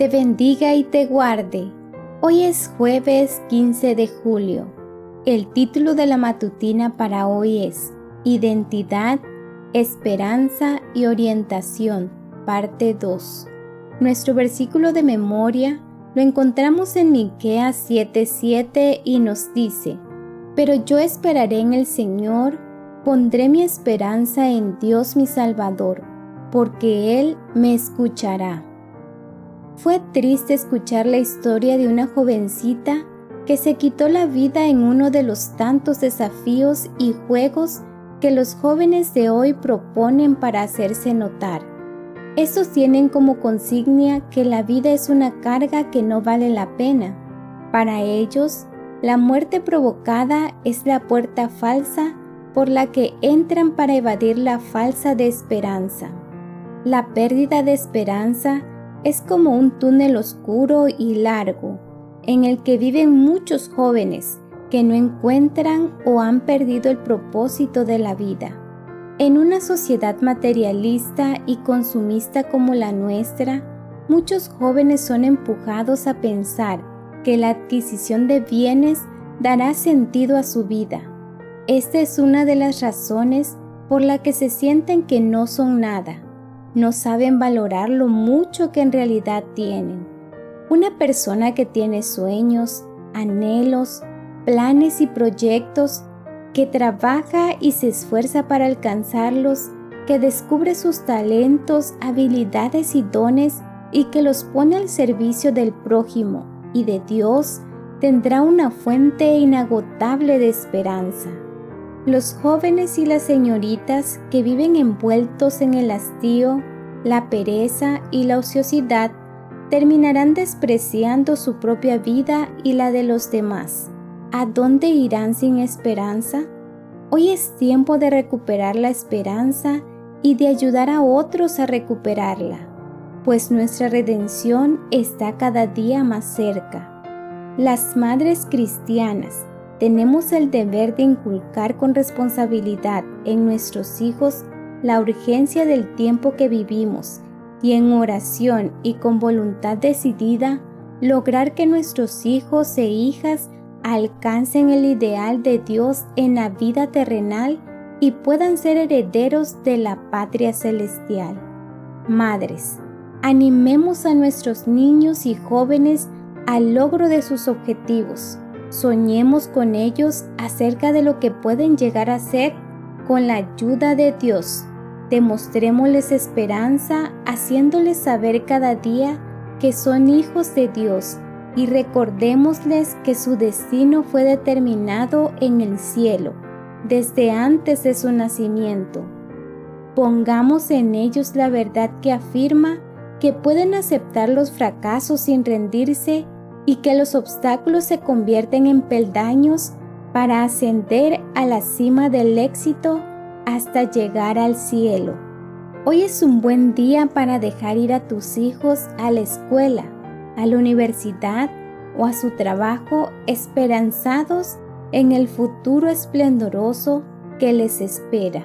te bendiga y te guarde. Hoy es jueves 15 de julio. El título de la matutina para hoy es Identidad, Esperanza y Orientación, parte 2. Nuestro versículo de memoria lo encontramos en Miqueas 7:7 y nos dice: Pero yo esperaré en el Señor, pondré mi esperanza en Dios mi Salvador, porque Él me escuchará. Fue triste escuchar la historia de una jovencita que se quitó la vida en uno de los tantos desafíos y juegos que los jóvenes de hoy proponen para hacerse notar. Estos tienen como consigna que la vida es una carga que no vale la pena. Para ellos, la muerte provocada es la puerta falsa por la que entran para evadir la falsa de esperanza. La pérdida de esperanza es como un túnel oscuro y largo en el que viven muchos jóvenes que no encuentran o han perdido el propósito de la vida. En una sociedad materialista y consumista como la nuestra, muchos jóvenes son empujados a pensar que la adquisición de bienes dará sentido a su vida. Esta es una de las razones por la que se sienten que no son nada no saben valorar lo mucho que en realidad tienen. Una persona que tiene sueños, anhelos, planes y proyectos, que trabaja y se esfuerza para alcanzarlos, que descubre sus talentos, habilidades y dones y que los pone al servicio del prójimo y de Dios, tendrá una fuente inagotable de esperanza. Los jóvenes y las señoritas que viven envueltos en el hastío, la pereza y la ociosidad terminarán despreciando su propia vida y la de los demás. ¿A dónde irán sin esperanza? Hoy es tiempo de recuperar la esperanza y de ayudar a otros a recuperarla, pues nuestra redención está cada día más cerca. Las madres cristianas tenemos el deber de inculcar con responsabilidad en nuestros hijos la urgencia del tiempo que vivimos y en oración y con voluntad decidida lograr que nuestros hijos e hijas alcancen el ideal de Dios en la vida terrenal y puedan ser herederos de la patria celestial. Madres, animemos a nuestros niños y jóvenes al logro de sus objetivos Soñemos con ellos acerca de lo que pueden llegar a ser con la ayuda de Dios. Demostrémosles esperanza haciéndoles saber cada día que son hijos de Dios y recordémosles que su destino fue determinado en el cielo desde antes de su nacimiento. Pongamos en ellos la verdad que afirma que pueden aceptar los fracasos sin rendirse y que los obstáculos se convierten en peldaños para ascender a la cima del éxito hasta llegar al cielo. Hoy es un buen día para dejar ir a tus hijos a la escuela, a la universidad o a su trabajo esperanzados en el futuro esplendoroso que les espera.